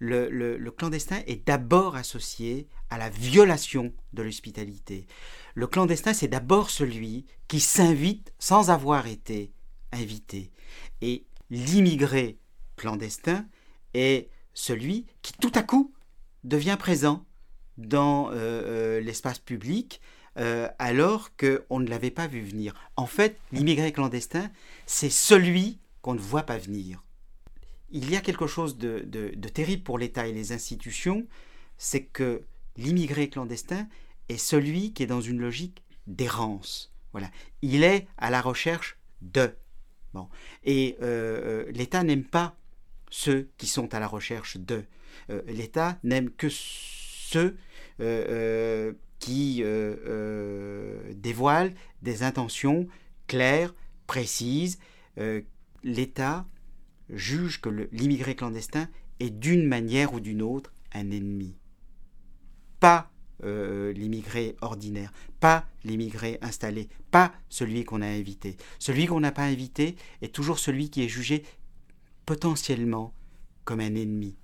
le, clandestin est d'abord associé à la violation de l'hospitalité. Le clandestin, c'est d'abord celui qui s'invite sans avoir été invité. Et l'immigré clandestin est celui qui tout à coup devient présent dans euh, euh, l'espace public euh, alors qu'on ne l'avait pas vu venir. En fait, l'immigré clandestin, c'est celui qu'on ne voit pas venir. Il y a quelque chose de, terrible pour l'État et les institutions, c'est que l'immigré clandestin est celui qui est dans une logique d'errance. Voilà. Il est à la recherche de. Bon. Et l'État n'aime pas ceux qui sont à la recherche de. L'État n'aime que ceux qui euh, euh, dévoile des intentions claires, précises. Euh, L'État juge que l'immigré clandestin est d'une manière ou d'une autre un ennemi. Pas l'immigré ordinaire, pas l'immigré installé, pas celui qu'on a invité. Celui qu'on n'a pas invité est toujours celui qui est jugé potentiellement comme un ennemi.